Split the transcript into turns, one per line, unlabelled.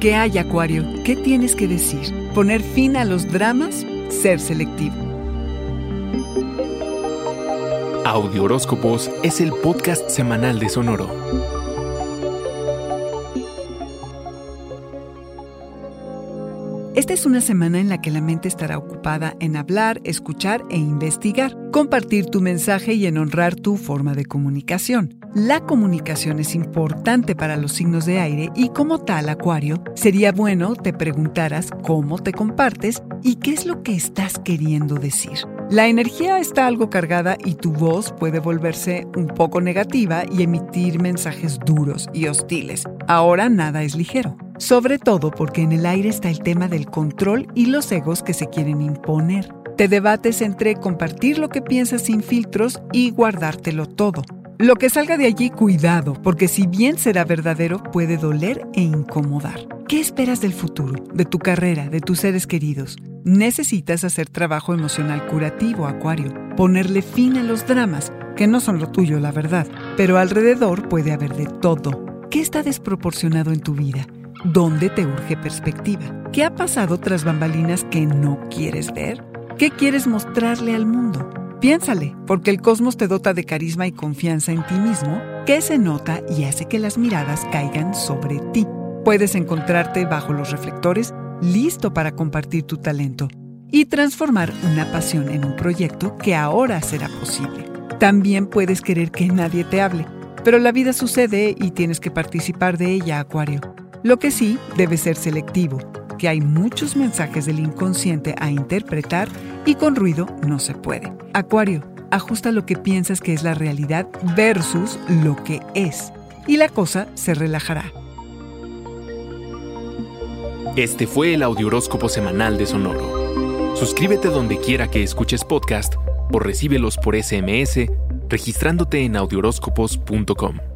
¿Qué hay, Acuario? ¿Qué tienes que decir? ¿Poner fin a los dramas? Ser selectivo.
Audio Horóscopos es el podcast semanal de Sonoro.
Esta es una semana en la que la mente estará ocupada en hablar, escuchar e investigar, compartir tu mensaje y en honrar tu forma de comunicación. La comunicación es importante para los signos de aire y como tal, Acuario, sería bueno te preguntaras cómo te compartes y qué es lo que estás queriendo decir. La energía está algo cargada y tu voz puede volverse un poco negativa y emitir mensajes duros y hostiles. Ahora nada es ligero. Sobre todo porque en el aire está el tema del control y los egos que se quieren imponer. Te debates entre compartir lo que piensas sin filtros y guardártelo todo. Lo que salga de allí, cuidado, porque si bien será verdadero, puede doler e incomodar. ¿Qué esperas del futuro, de tu carrera, de tus seres queridos? Necesitas hacer trabajo emocional curativo, Acuario, ponerle fin a los dramas, que no son lo tuyo, la verdad, pero alrededor puede haber de todo. ¿Qué está desproporcionado en tu vida? ¿Dónde te urge perspectiva? ¿Qué ha pasado tras bambalinas que no quieres ver? ¿Qué quieres mostrarle al mundo? Piénsale, porque el cosmos te dota de carisma y confianza en ti mismo que se nota y hace que las miradas caigan sobre ti. Puedes encontrarte bajo los reflectores, listo para compartir tu talento y transformar una pasión en un proyecto que ahora será posible. También puedes querer que nadie te hable, pero la vida sucede y tienes que participar de ella, Acuario. Lo que sí debe ser selectivo, que hay muchos mensajes del inconsciente a interpretar y con ruido no se puede. Acuario, ajusta lo que piensas que es la realidad versus lo que es, y la cosa se relajará.
Este fue el Audioróscopo Semanal de Sonoro. Suscríbete donde quiera que escuches podcast o recíbelos por SMS registrándote en audioróscopos.com.